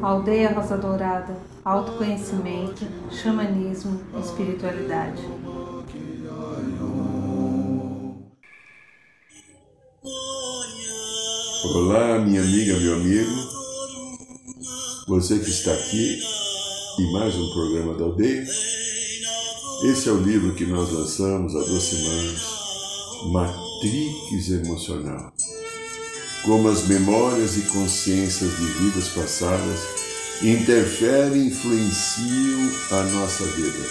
Aldeia Rosa Dourada, autoconhecimento, xamanismo, espiritualidade. Olá, minha amiga, meu amigo, você que está aqui em mais um programa da Aldeia. Esse é o livro que nós lançamos há duas semanas, Matrix Emocional. Como as memórias e consciências de vidas passadas interferem e influenciam a nossa vida.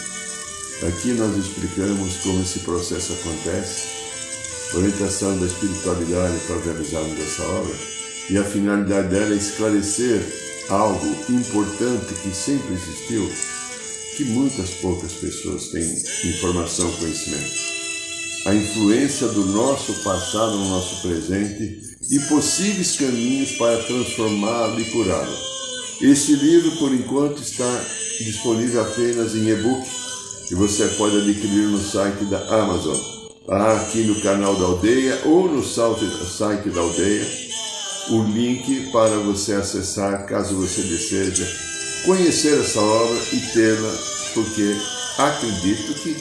Aqui nós explicamos como esse processo acontece, orientação da espiritualidade para realizarmos essa obra, e a finalidade dela é esclarecer algo importante que sempre existiu, que muitas poucas pessoas têm informação, conhecimento. A influência do nosso passado no nosso presente e possíveis caminhos para transformá-lo e curá-lo. Este livro, por enquanto, está disponível apenas em e-book e você pode adquirir no site da Amazon, aqui no canal da Aldeia ou no site da Aldeia o link para você acessar caso você deseja conhecer essa obra e tê-la, porque acredito que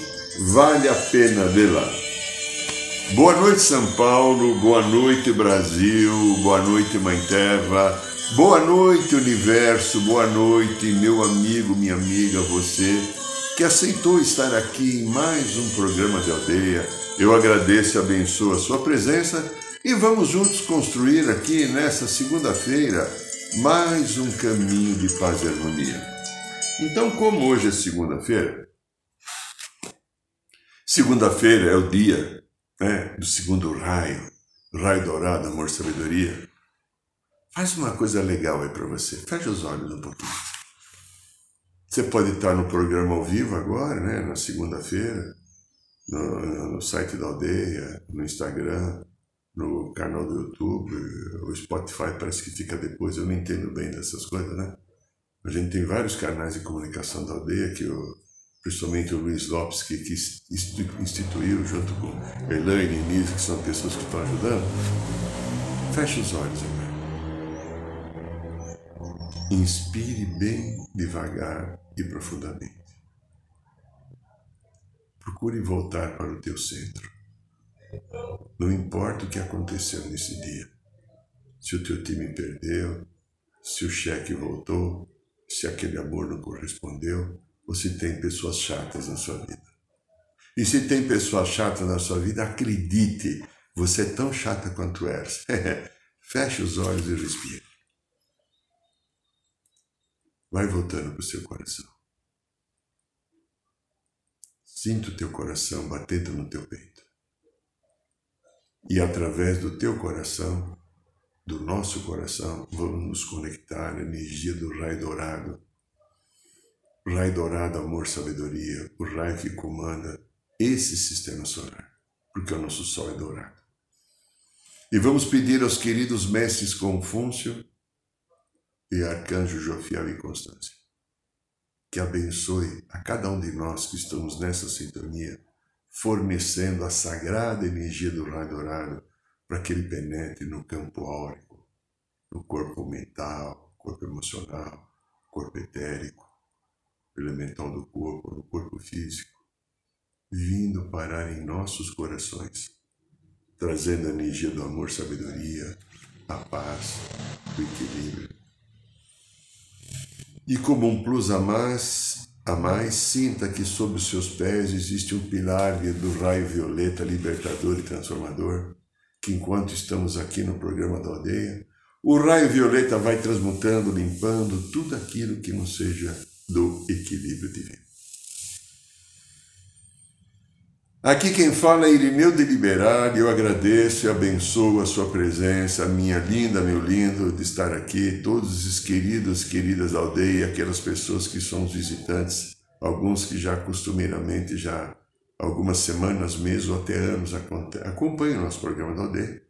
vale a pena vê-la. Boa noite, São Paulo, boa noite, Brasil, boa noite, Mãe Terra, boa noite, Universo, boa noite, meu amigo, minha amiga, você que aceitou estar aqui em mais um programa de aldeia. Eu agradeço e abençoo a sua presença e vamos juntos construir aqui nessa segunda-feira mais um caminho de paz e harmonia. Então, como hoje é segunda-feira, segunda-feira é o dia né, do segundo raio, raio dourado, amor, sabedoria. Faz uma coisa legal aí para você. Feche os olhos um pouquinho. Você pode estar no programa ao vivo agora, né, na segunda-feira, no, no site da aldeia, no Instagram, no canal do YouTube, o Spotify parece que fica depois, eu não entendo bem dessas coisas, né? A gente tem vários canais de comunicação da aldeia que o, principalmente o Luiz Lopes, que, que instituiu junto com Elaine e Nise, que são pessoas que estão ajudando. Feche os olhos agora. Inspire bem devagar e profundamente. Procure voltar para o teu centro. Não importa o que aconteceu nesse dia. Se o teu time perdeu, se o cheque voltou, se aquele amor não correspondeu, ou se tem pessoas chatas na sua vida. E se tem pessoas chatas na sua vida, acredite, você é tão chata quanto eras. Feche os olhos e respire. Vai voltando para o seu coração. Sinta o teu coração batendo no teu peito. E através do teu coração, do nosso coração, vamos nos conectar à energia do raio dourado. Raio dourado, amor, sabedoria, o raio que comanda esse sistema solar, porque o nosso Sol é dourado. E vamos pedir aos queridos mestres Confúcio e Arcanjo Jofiel e Constância que abençoe a cada um de nós que estamos nessa sintonia fornecendo a sagrada energia do raio dourado para que ele penetre no campo áurico, no corpo mental, corpo emocional, corpo etérico, elemental do corpo, no corpo físico, vindo parar em nossos corações, trazendo a energia do amor, sabedoria, a paz, o equilíbrio. E como um plus a mais, a mais, sinta que sob os seus pés existe um pilar do raio violeta libertador e transformador, que enquanto estamos aqui no programa da aldeia, o raio violeta vai transmutando, limpando tudo aquilo que não seja do equilíbrio divino. Aqui quem fala é Irineu de Liberar, eu agradeço e abençoo a sua presença, minha linda, meu lindo, de estar aqui, todos os queridos, queridas da aldeia, aquelas pessoas que são os visitantes, alguns que já costumeiramente, já algumas semanas, meses ou até anos acompanham o nosso programa da aldeia.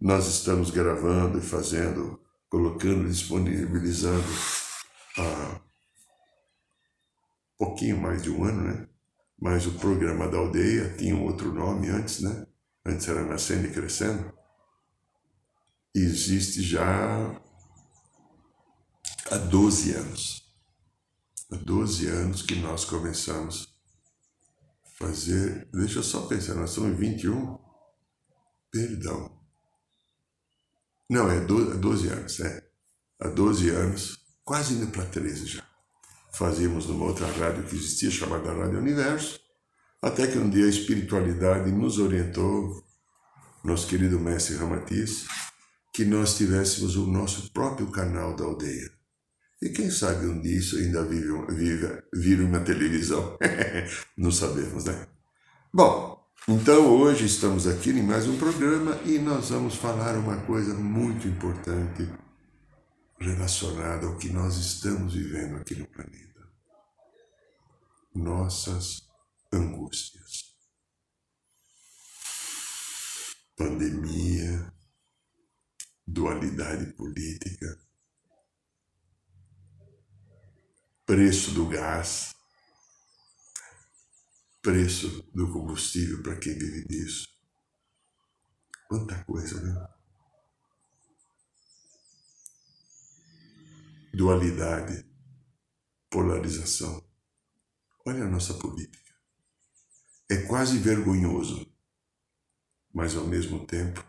Nós estamos gravando e fazendo, colocando, disponibilizando há pouquinho mais de um ano, né? mas o programa da aldeia tinha um outro nome antes, né? Antes era Nascendo e Crescendo. existe já há 12 anos. Há 12 anos que nós começamos a fazer. Deixa eu só pensar, nós estamos em 21? Perdão. Não, é 12 anos, é. Há 12 anos, quase indo para 13 já. Fazíamos numa outra rádio que existia, chamada Rádio Universo, até que um dia a espiritualidade nos orientou, nosso querido mestre Ramatiz, que nós tivéssemos o nosso próprio canal da aldeia. E quem sabe um dia isso ainda vive, vive, vira uma televisão. Não sabemos, né? Bom, então hoje estamos aqui em mais um programa e nós vamos falar uma coisa muito importante relacionada ao que nós estamos vivendo aqui no planeta. Nossas angústias. Pandemia, dualidade política, preço do gás, preço do combustível para quem vive disso. Quanta coisa, né? Dualidade, polarização. Olha a nossa política. É quase vergonhoso, mas ao mesmo tempo,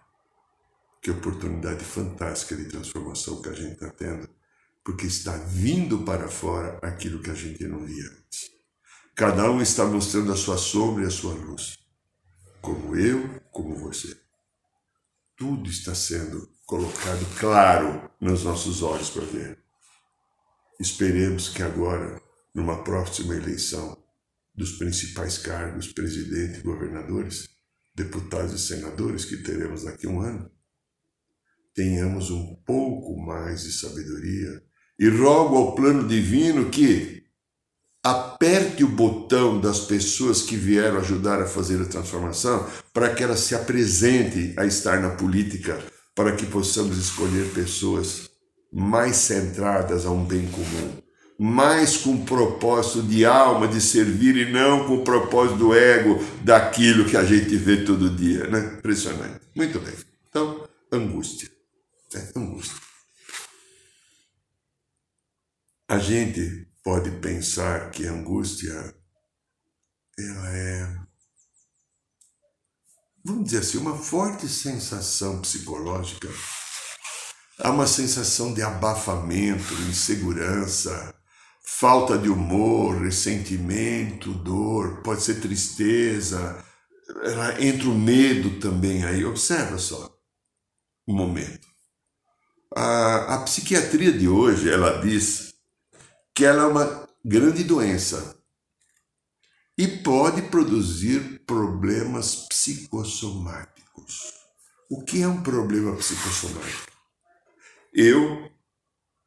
que oportunidade fantástica de transformação que a gente está tendo porque está vindo para fora aquilo que a gente não via antes. Cada um está mostrando a sua sombra e a sua luz, como eu, como você. Tudo está sendo colocado claro nos nossos olhos para ver. Esperemos que agora, numa próxima eleição dos principais cargos, presidente, governadores, deputados e senadores que teremos daqui a um ano, tenhamos um pouco mais de sabedoria e rogo ao plano divino que aperte o botão das pessoas que vieram ajudar a fazer a transformação para que elas se apresentem a estar na política, para que possamos escolher pessoas mais centradas a um bem comum, mais com propósito de alma, de servir e não com propósito do ego, daquilo que a gente vê todo dia, né? Impressionante. Muito bem. Então, angústia. É, angústia. A gente pode pensar que a angústia ela é, vamos dizer assim, uma forte sensação psicológica. Há uma sensação de abafamento, insegurança, falta de humor, ressentimento, dor, pode ser tristeza, entra o medo também aí. Observa só um momento. A, a psiquiatria de hoje, ela diz que ela é uma grande doença e pode produzir problemas psicossomáticos. O que é um problema psicossomático? Eu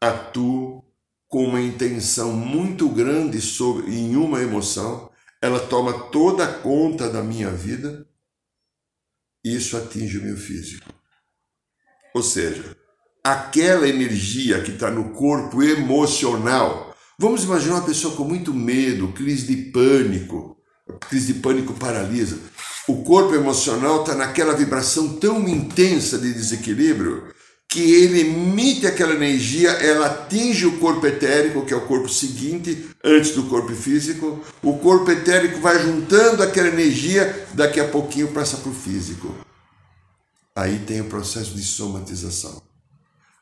atuo com uma intenção muito grande sobre, em uma emoção, ela toma toda a conta da minha vida isso atinge o meu físico. Ou seja, aquela energia que está no corpo emocional Vamos imaginar uma pessoa com muito medo, crise de pânico. crise de pânico paralisa. O corpo emocional está naquela vibração tão intensa de desequilíbrio que ele emite aquela energia, ela atinge o corpo etérico, que é o corpo seguinte, antes do corpo físico. O corpo etérico vai juntando aquela energia, daqui a pouquinho passa para o físico. Aí tem o processo de somatização.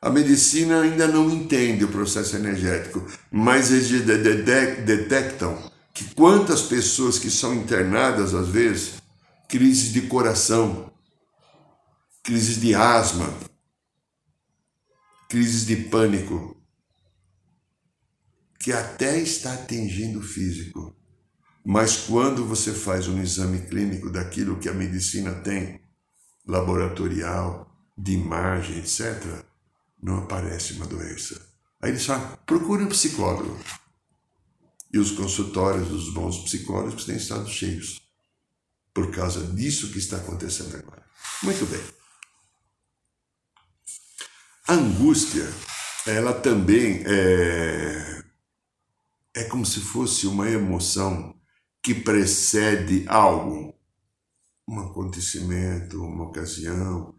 A medicina ainda não entende o processo energético, mas eles detectam que quantas pessoas que são internadas, às vezes, crises de coração, crises de asma, crises de pânico, que até está atingindo o físico. Mas quando você faz um exame clínico daquilo que a medicina tem, laboratorial, de imagem, etc., não aparece uma doença. Aí eles falam, procure um psicólogo. E os consultórios dos bons psicólogos têm estado cheios. Por causa disso que está acontecendo agora. Muito bem. A angústia, ela também é, é como se fosse uma emoção que precede algo, um acontecimento, uma ocasião,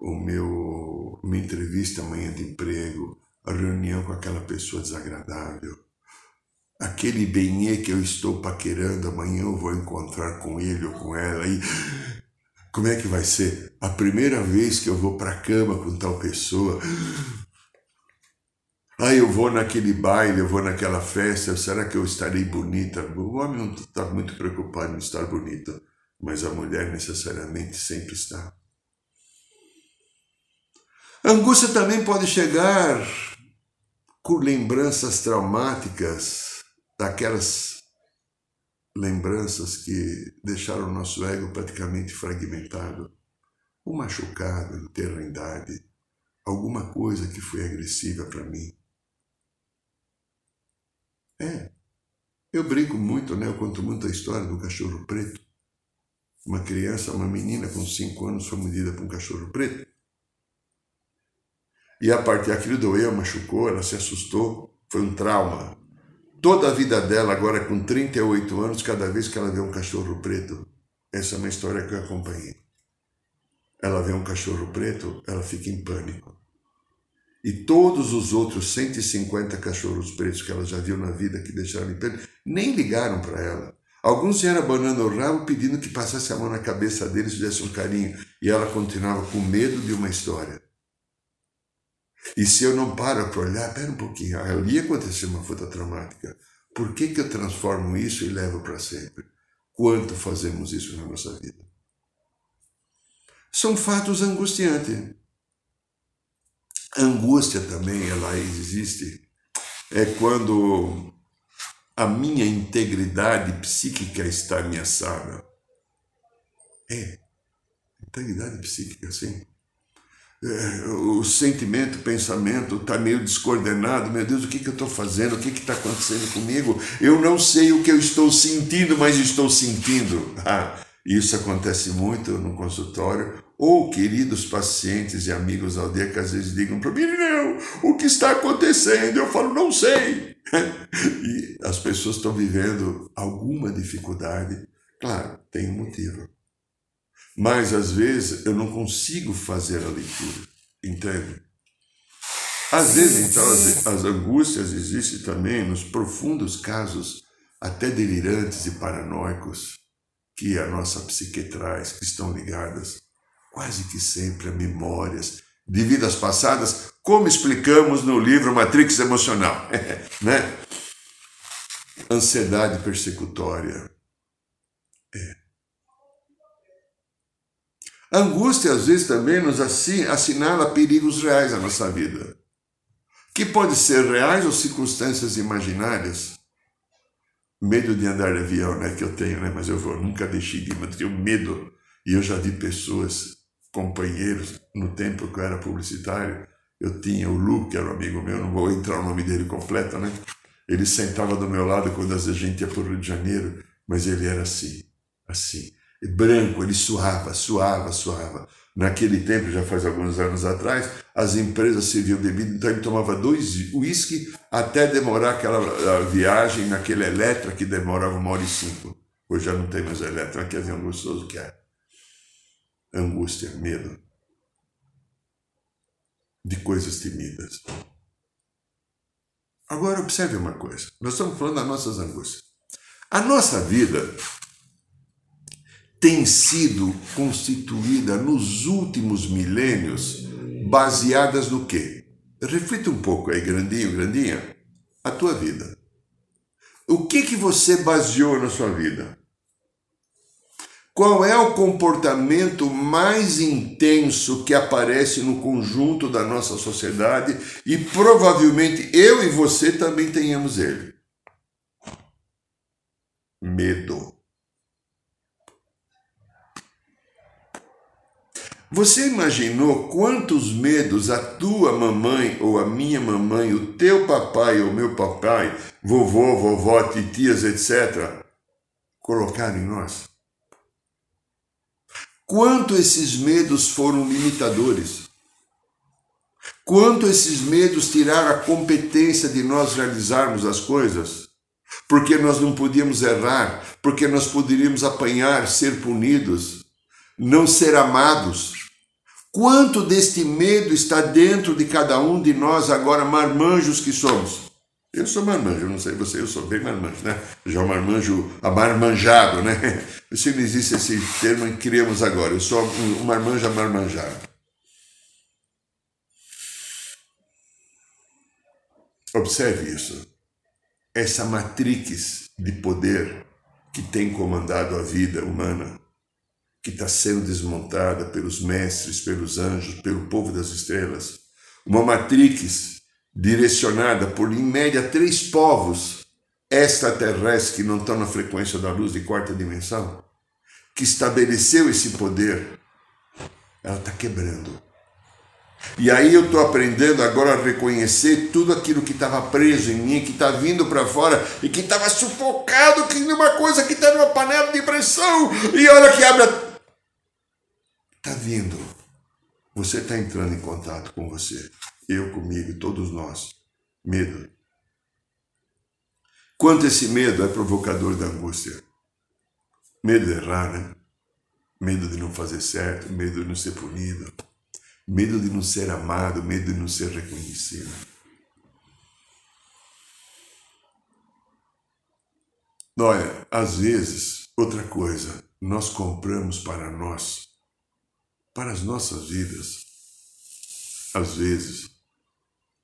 o meu uma entrevista amanhã de emprego, a reunião com aquela pessoa desagradável. Aquele benê que eu estou paquerando, amanhã eu vou encontrar com ele ou com ela e como é que vai ser? A primeira vez que eu vou para a cama com tal pessoa. Ah, eu vou naquele baile, eu vou naquela festa, será que eu estarei bonita? O homem não está muito preocupado em estar bonito, mas a mulher necessariamente sempre está. A angústia também pode chegar com lembranças traumáticas, daquelas lembranças que deixaram o nosso ego praticamente fragmentado, ou machucado em terra alguma coisa que foi agressiva para mim. É, eu brinco muito, né? Eu conto muito a história do cachorro preto. Uma criança, uma menina com cinco anos foi mordida por um cachorro preto. E a partir daquilo doeu, machucou, ela se assustou, foi um trauma. Toda a vida dela, agora com 38 anos, cada vez que ela vê um cachorro preto, essa é uma história que eu acompanhei. Ela vê um cachorro preto, ela fica em pânico. E todos os outros 150 cachorros pretos que ela já viu na vida que deixaram em pânico, nem ligaram para ela. Alguns vieram abanando o rabo pedindo que passasse a mão na cabeça deles e fizesse um carinho. E ela continuava com medo de uma história. E se eu não paro para olhar, pera um pouquinho, ali aconteceu uma foto traumática. Por que, que eu transformo isso e levo para sempre? Quanto fazemos isso na nossa vida? São fatos angustiantes. angústia também, ela existe. É quando a minha integridade psíquica está ameaçada. É, integridade psíquica, sim o sentimento, o pensamento está meio descoordenado. Meu Deus, o que, que eu estou fazendo? O que está acontecendo comigo? Eu não sei o que eu estou sentindo, mas estou sentindo. Ah, isso acontece muito no consultório. Ou queridos pacientes e amigos ao dia que às vezes digam para mim: não, o que está acontecendo? Eu falo: não sei. e as pessoas estão vivendo alguma dificuldade. Claro, tem um motivo. Mas às vezes eu não consigo fazer a leitura, entende? Às vezes, então, as, as angústias existem também nos profundos casos, até delirantes e paranoicos, que a nossa psique traz, que estão ligadas quase que sempre a memórias de vidas passadas, como explicamos no livro Matrix Emocional, né? Ansiedade persecutória. É. Angústia, às vezes, também nos assinala perigos reais na nossa vida, que pode ser reais ou circunstâncias imaginárias. Medo de andar de avião, né, que eu tenho, né, mas eu vou, nunca deixei de ir, mas tenho medo. E eu já vi pessoas, companheiros, no tempo que eu era publicitário, eu tinha o Lu, que era um amigo meu, não vou entrar o nome dele completo, né? Ele sentava do meu lado quando a gente ia para o Rio de Janeiro, mas ele era assim, assim branco, ele suava, suava, suava. Naquele tempo, já faz alguns anos atrás, as empresas serviam bebida, então ele tomava dois uísque até demorar aquela viagem naquele Eletra que demorava uma hora e cinco. Hoje já não tem mais Eletra, quer dizer, gostoso que é. Angústia, medo de coisas temidas. Agora observe uma coisa, nós estamos falando das nossas angústias. A nossa vida tem sido constituída nos últimos milênios baseadas no quê? Reflita um pouco aí, grandinho, grandinha, a tua vida. O que que você baseou na sua vida? Qual é o comportamento mais intenso que aparece no conjunto da nossa sociedade e provavelmente eu e você também tenhamos ele? Medo. Você imaginou quantos medos a tua mamãe ou a minha mamãe, o teu papai ou meu papai, vovô, vovó, titias, etc., colocaram em nós? Quanto esses medos foram limitadores? Quanto esses medos tiraram a competência de nós realizarmos as coisas? Porque nós não podíamos errar, porque nós poderíamos apanhar, ser punidos, não ser amados Quanto deste medo está dentro de cada um de nós, agora marmanjos que somos? Eu sou marmanjo, não sei você, eu sou bem marmanjo, né? Já o marmanjo amarmanjado, né? Se não existe esse termo, criamos agora. Eu sou um marmanjo amarmanjado. Observe isso. Essa matrix de poder que tem comandado a vida humana, que está sendo desmontada pelos mestres, pelos anjos, pelo povo das estrelas. Uma matrix direcionada por, em média, três povos extraterrestres que não estão na frequência da luz de quarta dimensão, que estabeleceu esse poder, ela está quebrando. E aí eu estou aprendendo agora a reconhecer tudo aquilo que estava preso em mim, que está vindo para fora e que estava sufocado, que numa coisa que está numa panela de pressão. E olha que abre. Está vindo. Você está entrando em contato com você eu comigo, todos nós. Medo. Quanto esse medo é provocador da angústia? Medo de errar, né? Medo de não fazer certo, medo de não ser punido, medo de não ser amado, medo de não ser reconhecido. Olha, às vezes, outra coisa, nós compramos para nós, para as nossas vidas, às vezes,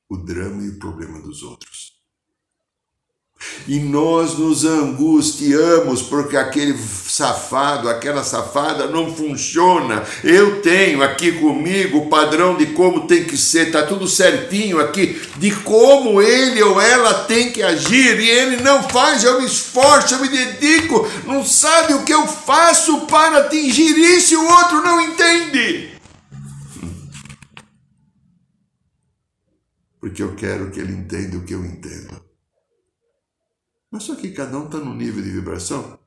o drama e o problema dos outros. E nós nos angustiamos porque aquele safado, aquela safada não funciona. Eu tenho aqui comigo o padrão de como tem que ser, tá tudo certinho aqui, de como ele ou ela tem que agir, e ele não faz, eu me esforço, eu me dedico, não sabe o que eu faço para atingir isso e o outro não entende. porque eu quero que ele entenda o que eu entendo. Mas só que cada um está num nível de vibração.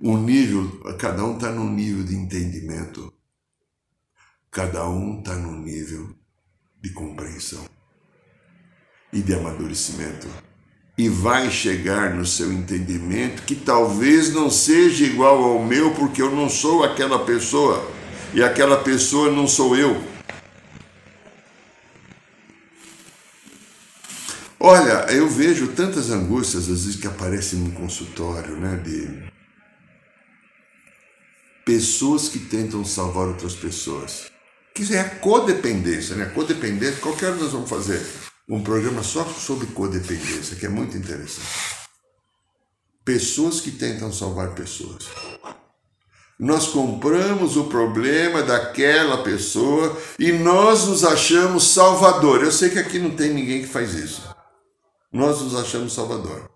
Um nível, cada um está num nível de entendimento. Cada um está num nível de compreensão e de amadurecimento. E vai chegar no seu entendimento que talvez não seja igual ao meu, porque eu não sou aquela pessoa e aquela pessoa não sou eu. Olha, eu vejo tantas angústias às vezes que aparecem no consultório, né, de pessoas que tentam salvar outras pessoas. Que é a codependência, né? Codependência, qualquer hora nós vamos fazer um programa só sobre codependência, que é muito interessante. Pessoas que tentam salvar pessoas. Nós compramos o problema daquela pessoa e nós nos achamos salvador. Eu sei que aqui não tem ninguém que faz isso nós nos achamos Salvador.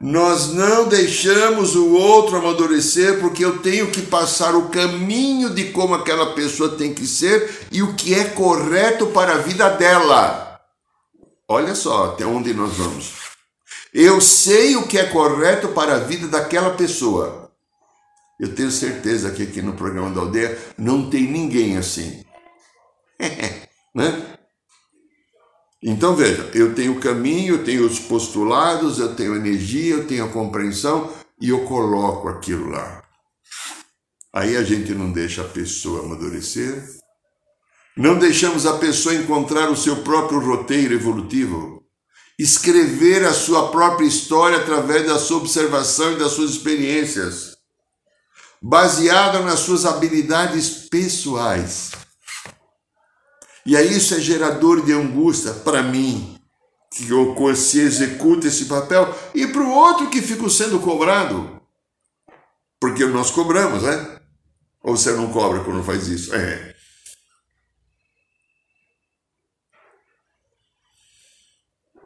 Nós não deixamos o outro amadurecer porque eu tenho que passar o caminho de como aquela pessoa tem que ser e o que é correto para a vida dela. Olha só até onde nós vamos. Eu sei o que é correto para a vida daquela pessoa. Eu tenho certeza que aqui no programa da aldeia não tem ninguém assim. né? Então veja, eu tenho o caminho, eu tenho os postulados, eu tenho energia, eu tenho a compreensão e eu coloco aquilo lá. Aí a gente não deixa a pessoa amadurecer, não deixamos a pessoa encontrar o seu próprio roteiro evolutivo, escrever a sua própria história através da sua observação e das suas experiências, baseada nas suas habilidades pessoais. E aí isso é gerador de angústia para mim, que se executa esse papel, e para o outro que fica sendo cobrado. Porque nós cobramos, né? Ou você não cobra quando faz isso? É.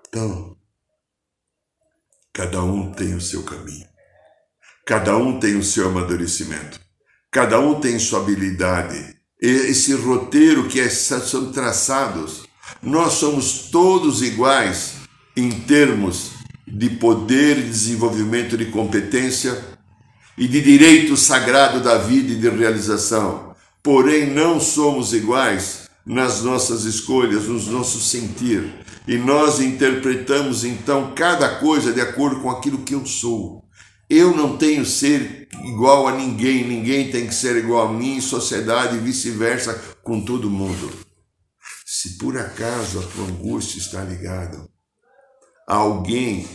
Então, cada um tem o seu caminho. Cada um tem o seu amadurecimento. Cada um tem sua habilidade esse roteiro que é, são traçados. Nós somos todos iguais em termos de poder e desenvolvimento de competência e de direito sagrado da vida e de realização. Porém, não somos iguais nas nossas escolhas, nos nossos sentir. E nós interpretamos então cada coisa de acordo com aquilo que eu sou. Eu não tenho ser igual a ninguém, ninguém tem que ser igual a mim, sociedade e vice-versa com todo mundo. Se por acaso a tua angústia está ligada a alguém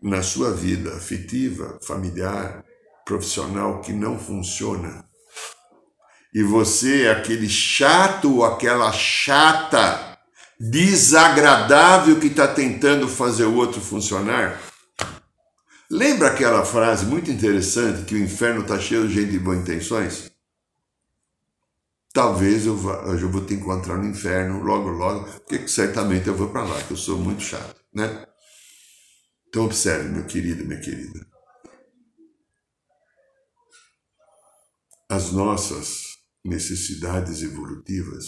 na sua vida afetiva, familiar, profissional que não funciona, e você é aquele chato ou aquela chata desagradável que está tentando fazer o outro funcionar, lembra aquela frase muito interessante que o inferno está cheio de gente de boas intenções? Talvez eu, vá, eu vou te encontrar no inferno logo, logo, porque certamente eu vou para lá, que eu sou muito chato, né? Então observe, meu querido, minha querida. As nossas necessidades evolutivas,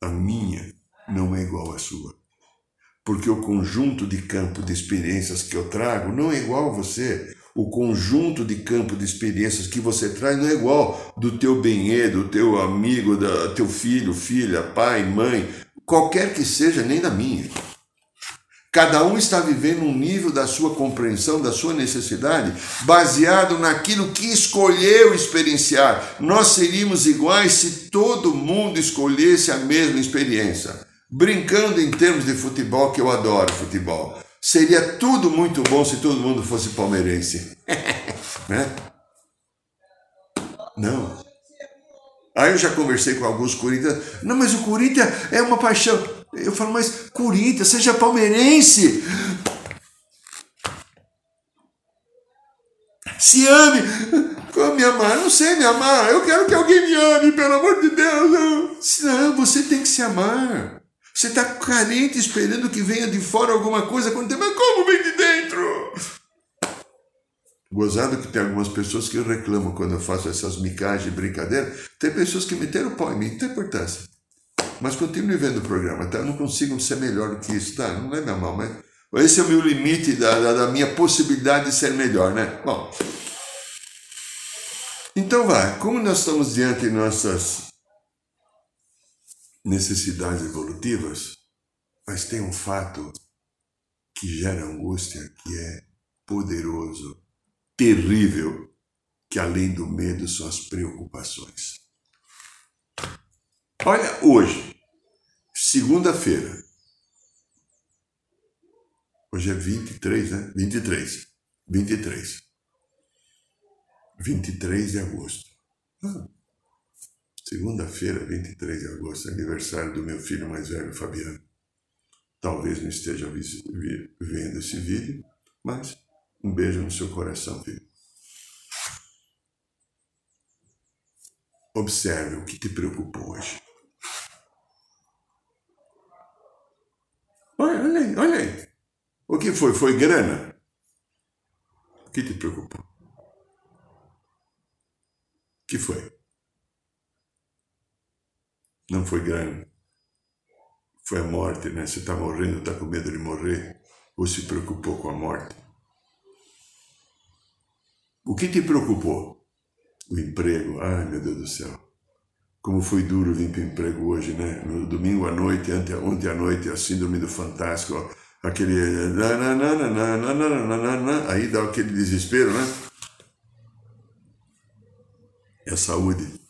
a minha não é igual à sua. Porque o conjunto de campo de experiências que eu trago não é igual a você. O conjunto de campo de experiências que você traz não é igual do teu benê, do teu amigo, do teu filho, filha, pai, mãe, qualquer que seja, nem da minha. Cada um está vivendo um nível da sua compreensão, da sua necessidade, baseado naquilo que escolheu experienciar. Nós seríamos iguais se todo mundo escolhesse a mesma experiência. Brincando em termos de futebol, que eu adoro futebol. Seria tudo muito bom se todo mundo fosse palmeirense. né? Não. Aí eu já conversei com alguns Corinthians. Não, mas o Corinthians é uma paixão. Eu falo, mas Corinthians, seja palmeirense. Se ame. Como me amar? Não sei me amar. Eu quero que alguém me ame, pelo amor de Deus. Não, você tem que se amar. Você está carente esperando que venha de fora alguma coisa quando mas como vem de dentro? Gozado que tem algumas pessoas que reclamam quando eu faço essas micagens e brincadeiras. Tem pessoas que meteram pau em mim, não tem importância. Mas continue vendo o programa, tá? Eu não consigo ser melhor do que isso, tá? Não é minha mão, mas esse é o meu limite da, da, da minha possibilidade de ser melhor, né? Bom. Então vai, como nós estamos diante de nossas necessidades evolutivas, mas tem um fato que gera angústia, que é poderoso, terrível, que além do medo são as preocupações. Olha, hoje, segunda-feira. Hoje é 23, né? 23. 23. 23 de agosto. Ah, Segunda-feira, 23 de agosto, aniversário do meu filho mais velho, Fabiano. Talvez não esteja vendo esse vídeo, mas um beijo no seu coração, filho. Observe o que te preocupou hoje. Olha, olha aí, olha aí. O que foi? Foi grana? O que te preocupou? O que foi? Não foi grana. Foi a morte, né? Você está morrendo, está com medo de morrer, ou se preocupou com a morte? O que te preocupou? O emprego. Ai, meu Deus do céu. Como foi duro vir para o emprego hoje, né? No domingo à noite, ontem à noite, a síndrome do fantástico, aquele. Aí dá aquele desespero, né? É a saúde.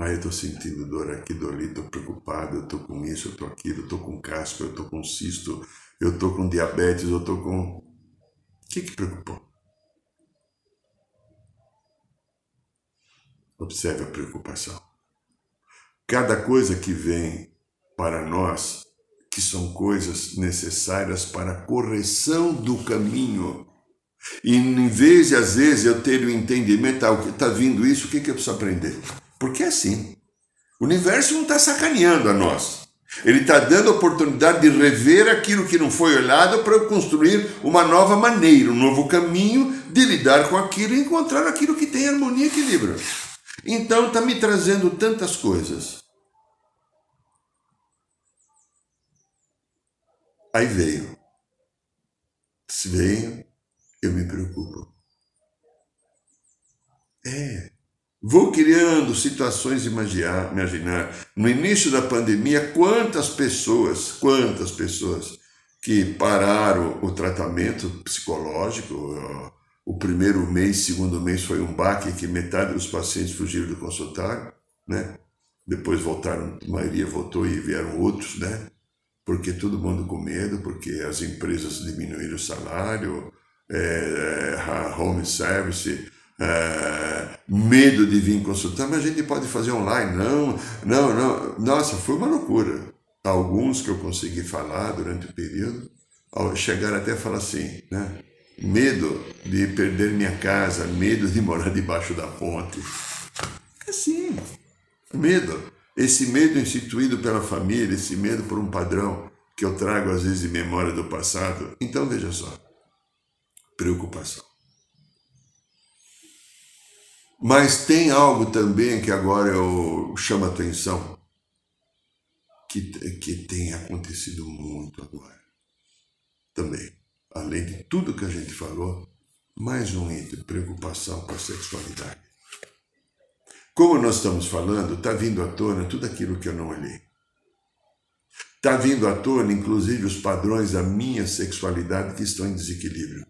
Aí eu estou sentindo dor aqui, dor ali, estou preocupado, eu estou com isso, eu estou aquilo, eu estou com caspa, eu estou com cisto, eu estou com diabetes, eu estou com. O que que preocupou? Observe a preocupação. Cada coisa que vem para nós, que são coisas necessárias para a correção do caminho, e em vez de, às vezes, eu ter o entendimento, ah, está vindo isso, o que, que eu preciso aprender? Porque é assim. O universo não está sacaneando a nós. Ele está dando a oportunidade de rever aquilo que não foi olhado para construir uma nova maneira, um novo caminho de lidar com aquilo e encontrar aquilo que tem harmonia e equilíbrio. Então está me trazendo tantas coisas. Aí veio. Se veio, eu me preocupo. É. Vou criando situações imaginar, imaginar. No início da pandemia, quantas pessoas, quantas pessoas que pararam o tratamento psicológico, o primeiro mês, segundo mês foi um baque que metade dos pacientes fugiram do consultório, né? Depois voltaram, a maioria voltou e vieram outros, né? Porque todo mundo com medo, porque as empresas diminuíram o salário, é, home service, é, medo de vir consultar, mas a gente pode fazer online. Não, não, não. Nossa, foi uma loucura. Alguns que eu consegui falar durante o período, chegaram até a falar assim, né? medo de perder minha casa, medo de morar debaixo da ponte. É assim, medo. Esse medo instituído pela família, esse medo por um padrão que eu trago às vezes de memória do passado. Então veja só, preocupação. Mas tem algo também que agora eu chamo a atenção, que, que tem acontecido muito agora. Também além de tudo que a gente falou, mais um item, preocupação com a sexualidade. Como nós estamos falando, está vindo à tona tudo aquilo que eu não olhei. Está vindo à tona, inclusive, os padrões da minha sexualidade que estão em desequilíbrio.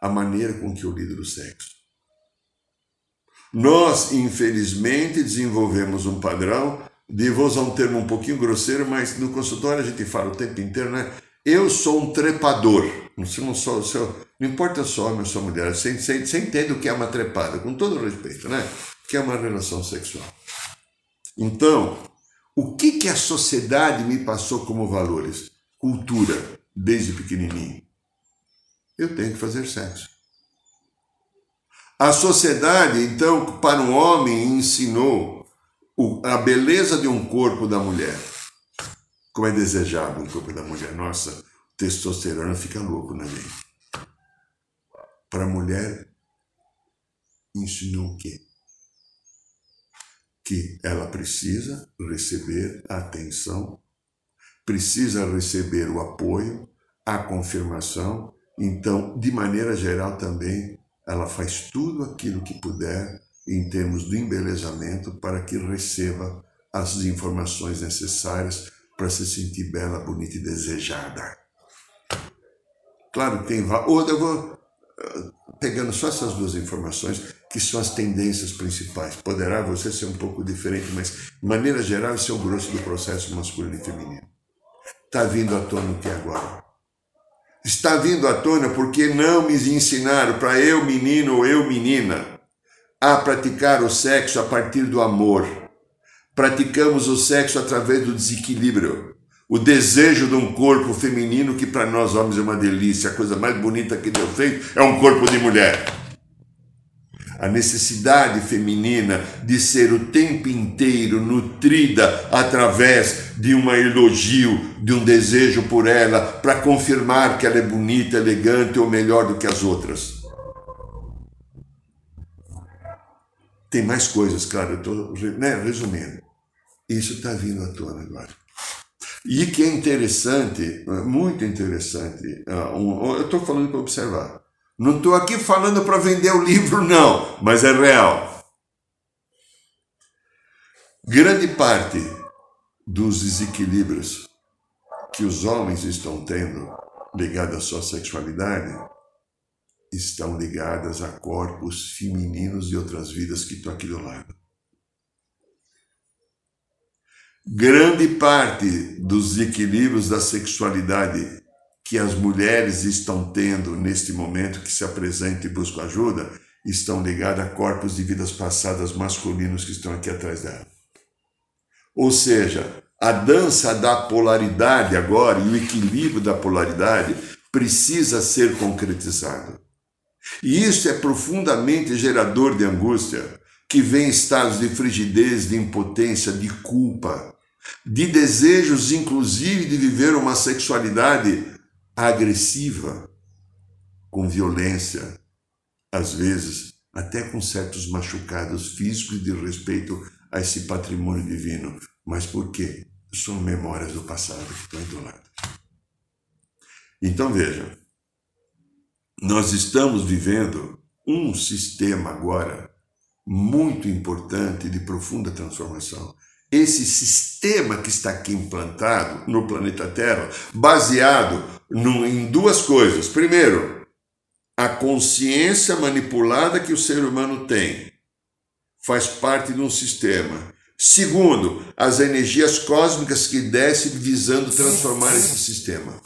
A maneira com que eu lido do sexo. Nós, infelizmente, desenvolvemos um padrão de, vou usar um termo um pouquinho grosseiro, mas no consultório a gente fala o tempo inteiro, né? Eu sou um trepador. Não, não, sou, sou, não importa só homem ou só mulher, você, você, você entende o que é uma trepada, com todo respeito, né? Que é uma relação sexual. Então, o que, que a sociedade me passou como valores? Cultura, desde pequenininho. Eu tenho que fazer sexo. A sociedade, então, para um homem, ensinou a beleza de um corpo da mulher como é desejável um corpo da mulher. Nossa, testosterona fica louco na gente. Para a mulher, ensinou o quê? Que ela precisa receber a atenção, precisa receber o apoio, a confirmação. Então, de maneira geral também, ela faz tudo aquilo que puder em termos do embelezamento para que receba as informações necessárias para se sentir bela, bonita e desejada. Claro que tem. Outra, eu vou eh, pegando só essas duas informações, que são as tendências principais. Poderá você ser um pouco diferente, mas, de maneira geral, esse é o grosso do processo masculino e feminino. Está vindo à tona o que é agora? Está vindo à tona porque não me ensinaram para eu, menino ou eu, menina, a praticar o sexo a partir do amor praticamos o sexo através do desequilíbrio. O desejo de um corpo feminino que para nós homens é uma delícia, a coisa mais bonita que Deus fez é um corpo de mulher. A necessidade feminina de ser o tempo inteiro nutrida através de um elogio, de um desejo por ela, para confirmar que ela é bonita, elegante ou melhor do que as outras. Tem mais coisas, claro, eu estou né, resumindo. Isso está vindo à tona agora. E que é interessante, muito interessante, ah, eu estou falando para observar. Não estou aqui falando para vender o livro, não, mas é real. Grande parte dos desequilíbrios que os homens estão tendo ligado à sua sexualidade estão ligadas a corpos femininos de outras vidas que estão aqui do lado. Grande parte dos equilíbrios da sexualidade que as mulheres estão tendo neste momento que se apresentam e buscam ajuda estão ligados a corpos de vidas passadas masculinos que estão aqui atrás dela. Ou seja, a dança da polaridade agora e o equilíbrio da polaridade precisa ser concretizado. E isso é profundamente gerador de angústia, que vem estados de frigidez, de impotência, de culpa, de desejos, inclusive, de viver uma sexualidade agressiva, com violência, às vezes até com certos machucados físicos de respeito a esse patrimônio divino. Mas por quê? São memórias do passado que estão do lado. Então veja, nós estamos vivendo um sistema agora muito importante de profunda transformação. Esse sistema que está aqui implantado no planeta Terra, baseado no, em duas coisas. Primeiro, a consciência manipulada que o ser humano tem faz parte de um sistema. Segundo, as energias cósmicas que descem visando transformar esse sistema.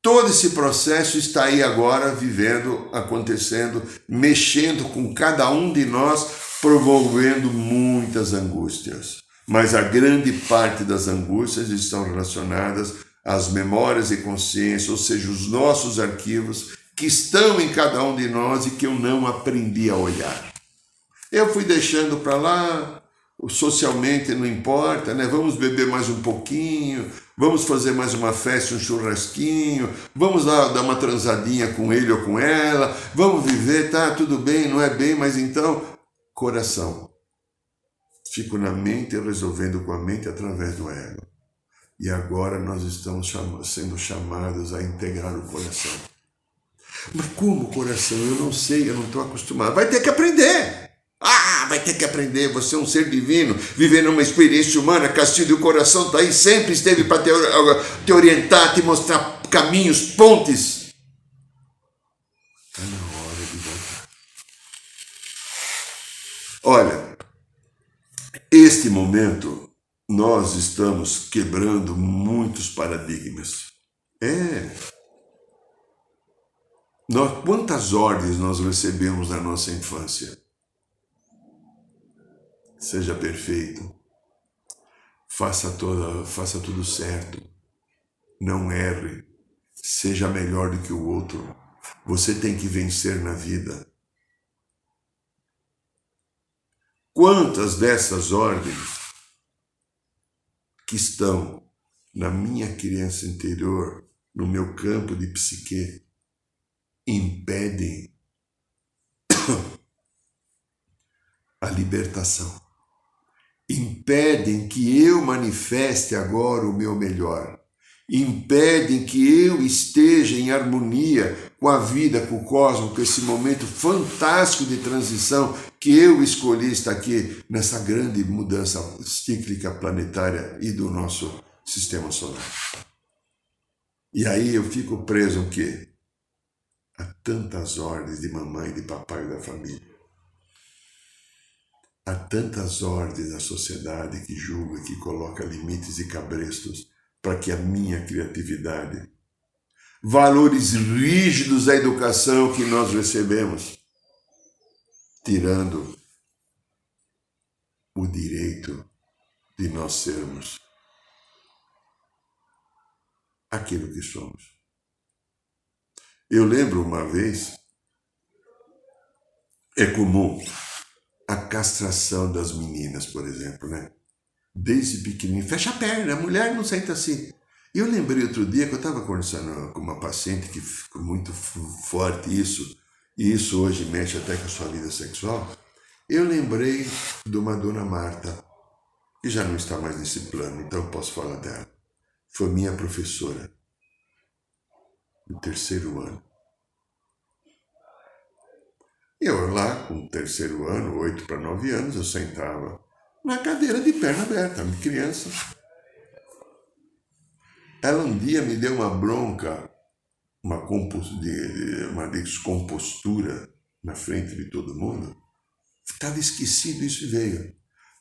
Todo esse processo está aí agora vivendo, acontecendo, mexendo com cada um de nós, promovendo muitas angústias. Mas a grande parte das angústias estão relacionadas às memórias e consciência, ou seja, os nossos arquivos que estão em cada um de nós e que eu não aprendi a olhar. Eu fui deixando para lá, socialmente não importa, né? Vamos beber mais um pouquinho, vamos fazer mais uma festa, um churrasquinho, vamos lá dar uma transadinha com ele ou com ela, vamos viver, tá, tudo bem, não é bem, mas então, coração. Fico na mente resolvendo com a mente através do ego. E agora nós estamos cham sendo chamados a integrar o coração. Mas como coração? Eu não sei, eu não estou acostumado. Vai ter que aprender. Ah, vai ter que aprender, você é um ser divino, vivendo uma experiência humana, castigo o coração está aí, sempre esteve para te, te orientar, te mostrar caminhos, pontes. Está na hora de voltar. Olha, este momento nós estamos quebrando muitos paradigmas. É. Nós, quantas ordens nós recebemos na nossa infância? seja perfeito, faça, toda, faça tudo certo, não erre, seja melhor do que o outro. Você tem que vencer na vida. Quantas dessas ordens que estão na minha criança interior, no meu campo de psique, impedem a libertação? impedem que eu manifeste agora o meu melhor, impedem que eu esteja em harmonia com a vida, com o cosmos, com esse momento fantástico de transição que eu escolhi estar aqui nessa grande mudança cíclica planetária e do nosso sistema solar. E aí eu fico preso o quê? A tantas ordens de mamãe, de papai da família. Há tantas ordens na sociedade que julga, que coloca limites e cabrestos para que a minha criatividade, valores rígidos da educação que nós recebemos, tirando o direito de nós sermos aquilo que somos. Eu lembro uma vez, é comum a castração das meninas, por exemplo, né? Desde pequenininho, fecha a perna, a mulher não senta assim. E eu lembrei outro dia que eu estava conversando com uma paciente que ficou muito forte isso, e isso hoje mexe até com a sua vida sexual. Eu lembrei de uma dona Marta, que já não está mais nesse plano, então eu posso falar dela. Foi minha professora, no terceiro ano. Eu lá, com o terceiro ano, oito para nove anos, eu sentava na cadeira de perna aberta, criança. Ela um dia me deu uma bronca, uma, uma descompostura na frente de todo mundo. Estava esquecido isso e veio.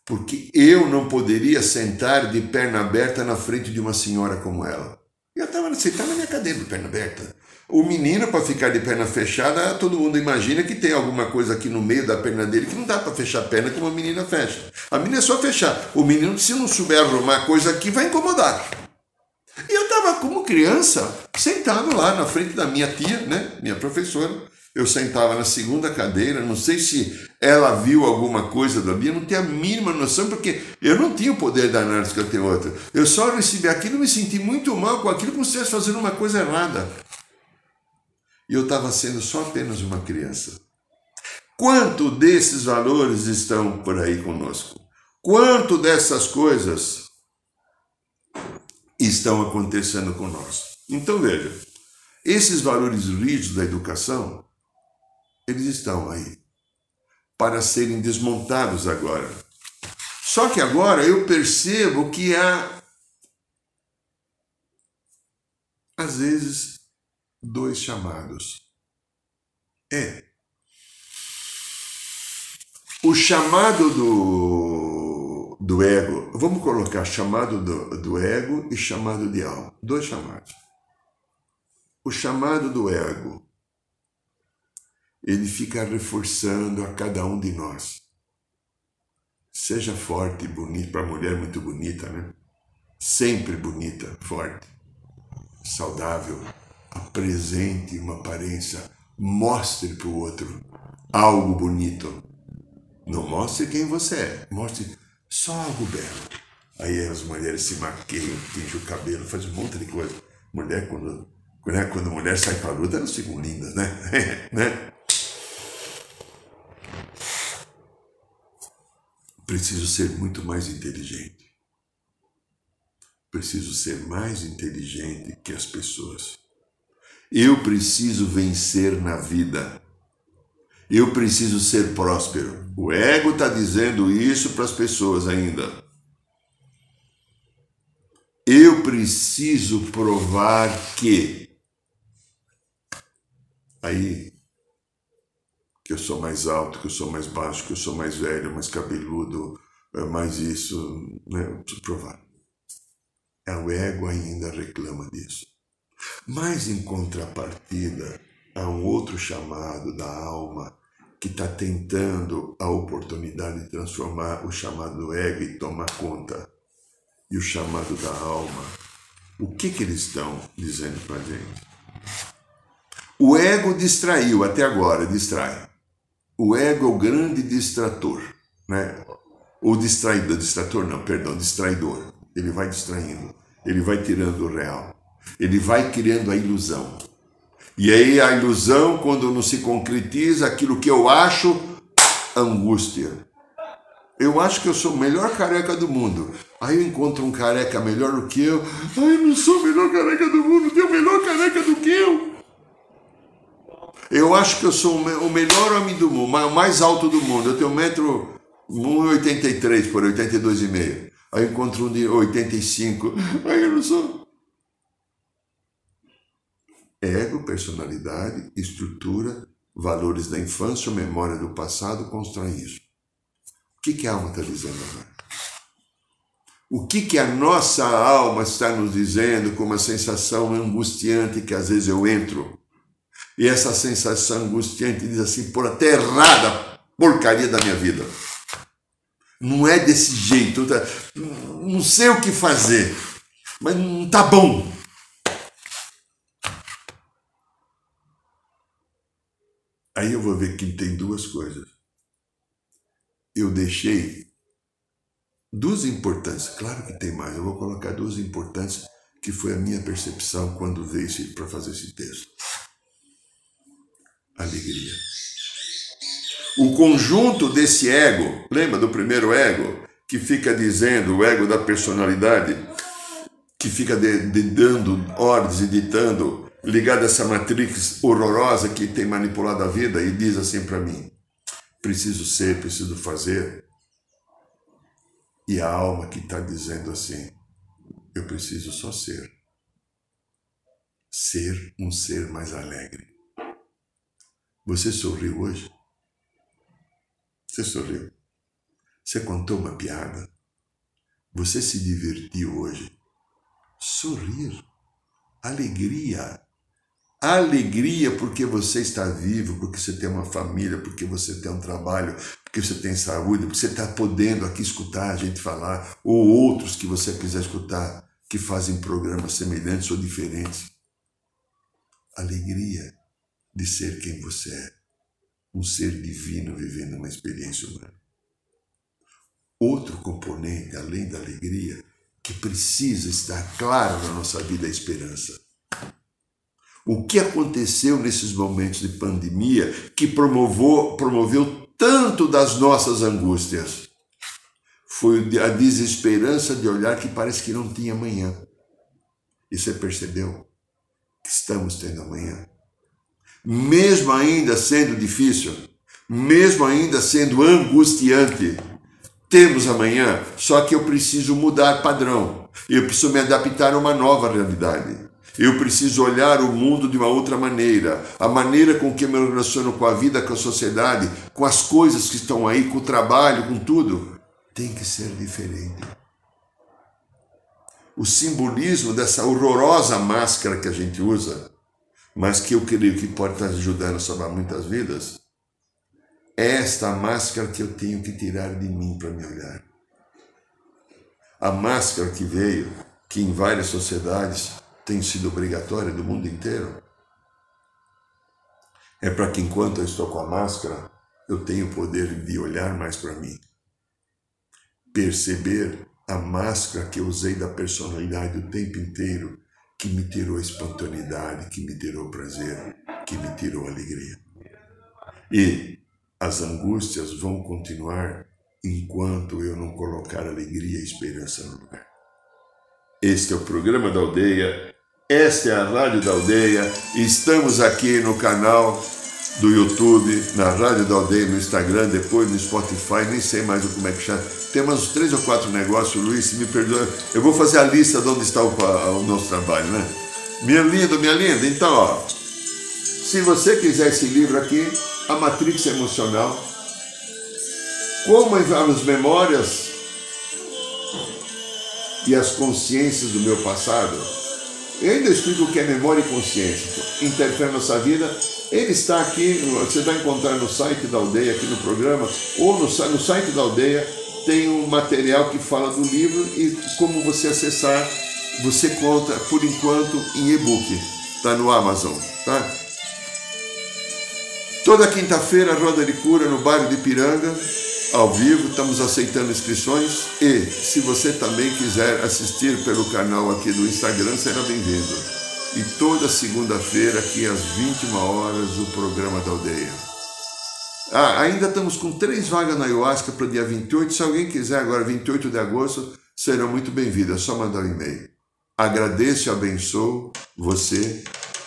Porque eu não poderia sentar de perna aberta na frente de uma senhora como ela. Eu estava sentado na minha cadeira de perna aberta. O menino, para ficar de perna fechada, todo mundo imagina que tem alguma coisa aqui no meio da perna dele que não dá para fechar a perna como a menina fecha. A menina é só fechar. O menino, se não souber arrumar coisa aqui, vai incomodar. E eu estava como criança, sentado lá na frente da minha tia, né, minha professora. Eu sentava na segunda cadeira, não sei se ela viu alguma coisa dali, eu não tenho a mínima noção, porque eu não tinha o poder da análise que eu tenho outra. Eu só recebi aquilo e me senti muito mal com aquilo, como se estivesse fazendo uma coisa errada e eu estava sendo só apenas uma criança. Quanto desses valores estão por aí conosco? Quanto dessas coisas estão acontecendo conosco? Então veja, esses valores rígidos da educação, eles estão aí para serem desmontados agora. Só que agora eu percebo que há, às vezes, dois chamados. É. O chamado do, do ego, vamos colocar chamado do, do ego e chamado de alma. Dois chamados. O chamado do ego, ele fica reforçando a cada um de nós. Seja forte e bonito, para a mulher muito bonita, né? Sempre bonita, forte, saudável, apresente uma aparência, mostre para o outro algo bonito. Não mostre quem você é, mostre só algo belo. Aí as mulheres se maqueiam, tingem o cabelo, fazem um monte de coisa. Mulher, quando né? Quando mulher sai para a luta, elas ficam lindas, né? né? Preciso ser muito mais inteligente. Preciso ser mais inteligente que as pessoas. Eu preciso vencer na vida. Eu preciso ser próspero. O ego está dizendo isso para as pessoas ainda. Eu preciso provar que Aí, que eu sou mais alto, que eu sou mais baixo, que eu sou mais velho, mais cabeludo, é mais isso, né? Eu preciso provar. É o ego ainda reclama disso. Mas em contrapartida, há um outro chamado da alma que está tentando a oportunidade de transformar o chamado do ego e tomar conta. E o chamado da alma, o que, que eles estão dizendo para a gente? O ego distraiu até agora, distrai. O ego é o grande distrator, né? O distraidor, distrator não, perdão, distraidor. Ele vai distraindo, ele vai tirando o real, ele vai criando a ilusão. E aí a ilusão, quando não se concretiza, aquilo que eu acho, angústia. Eu acho que eu sou o melhor careca do mundo. Aí eu encontro um careca melhor do que eu. Ai, não sou o melhor careca do mundo, tem o melhor careca do que eu. Eu acho que eu sou o melhor homem do mundo, o mais alto do mundo. Eu tenho 1,83m por 82,5. Aí eu encontro um de 85. Aí eu não sou. Ego, personalidade, estrutura, valores da infância, memória do passado constroem isso. O que, que a alma está dizendo agora? O que, que a nossa alma está nos dizendo com uma sensação angustiante que às vezes eu entro e essa sensação angustiante diz assim: por até errada porcaria da minha vida. Não é desse jeito, tá? não sei o que fazer, mas não tá bom. Aí eu vou ver que tem duas coisas. Eu deixei duas importantes, claro que tem mais, eu vou colocar duas importantes que foi a minha percepção quando veio para fazer esse texto alegria. O conjunto desse ego, lembra do primeiro ego, que fica dizendo, o ego da personalidade, que fica de, de dando ordens e ditando, ligado a essa matrix horrorosa que tem manipulado a vida e diz assim para mim: preciso ser, preciso fazer. E a alma que está dizendo assim: eu preciso só ser. Ser um ser mais alegre. Você sorriu hoje? Você sorriu? Você contou uma piada? Você se divertiu hoje? Sorrir. Alegria. Alegria porque você está vivo, porque você tem uma família, porque você tem um trabalho, porque você tem saúde, porque você está podendo aqui escutar a gente falar, ou outros que você quiser escutar, que fazem programas semelhantes ou diferentes. Alegria de ser quem você é, um ser divino vivendo uma experiência humana. Outro componente, além da alegria, que precisa estar claro na nossa vida é a esperança. O que aconteceu nesses momentos de pandemia que promovou, promoveu tanto das nossas angústias? Foi a desesperança de olhar que parece que não tinha amanhã. E você percebeu que estamos tendo amanhã? mesmo ainda sendo difícil, mesmo ainda sendo angustiante, temos amanhã, só que eu preciso mudar padrão, eu preciso me adaptar a uma nova realidade. Eu preciso olhar o mundo de uma outra maneira. A maneira com que eu me relaciono com a vida, com a sociedade, com as coisas que estão aí, com o trabalho, com tudo, tem que ser diferente. O simbolismo dessa horrorosa máscara que a gente usa, mas que eu creio que pode estar ajudando a salvar muitas vidas, é esta máscara que eu tenho que tirar de mim para me olhar. A máscara que veio, que em várias sociedades tem sido obrigatória do mundo inteiro, é para que enquanto eu estou com a máscara, eu tenho o poder de olhar mais para mim. Perceber a máscara que eu usei da personalidade o tempo inteiro, que me tirou espontaneidade, que me tirou prazer, que me tirou alegria. E as angústias vão continuar enquanto eu não colocar alegria e esperança no lugar. Este é o programa da aldeia esta é a Rádio da Aldeia. Estamos aqui no canal do YouTube, na Rádio da Aldeia, no Instagram, depois no Spotify, nem sei mais como é que chama. Temos uns três ou quatro negócios, Luiz, me perdoa. Eu vou fazer a lista de onde está o, o nosso trabalho, né? Minha linda, minha linda, então, ó. Se você quiser esse livro aqui, A Matrix Emocional, Como as memórias e as consciências do meu passado, eu ainda explico o que é memória e consciência. Interfere na nossa vida. Ele está aqui, você vai encontrar no site da aldeia, aqui no programa, ou no, no site da aldeia tem um material que fala do livro e como você acessar. Você conta, por enquanto, em e-book. Está no Amazon, tá? Toda quinta-feira, Roda de Cura no bairro de Piranga ao vivo, estamos aceitando inscrições e se você também quiser assistir pelo canal aqui do Instagram, será bem-vindo. E toda segunda-feira, aqui às 21 horas, o programa da aldeia. Ah, ainda estamos com três vagas na ayahuasca para o dia 28. Se alguém quiser agora, 28 de agosto, serão muito bem-vindos. É só mandar um e-mail. Agradeço e abençoo você,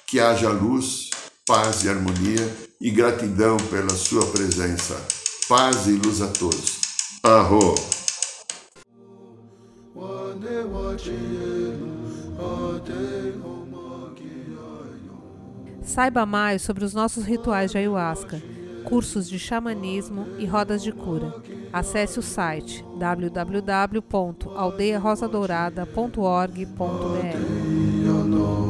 que haja luz, paz e harmonia e gratidão pela sua presença. Paz e luz a todos. Arro! Saiba mais sobre os nossos rituais de ayahuasca, cursos de xamanismo e rodas de cura. Acesse o site www.aldeiarosadourada.org.br.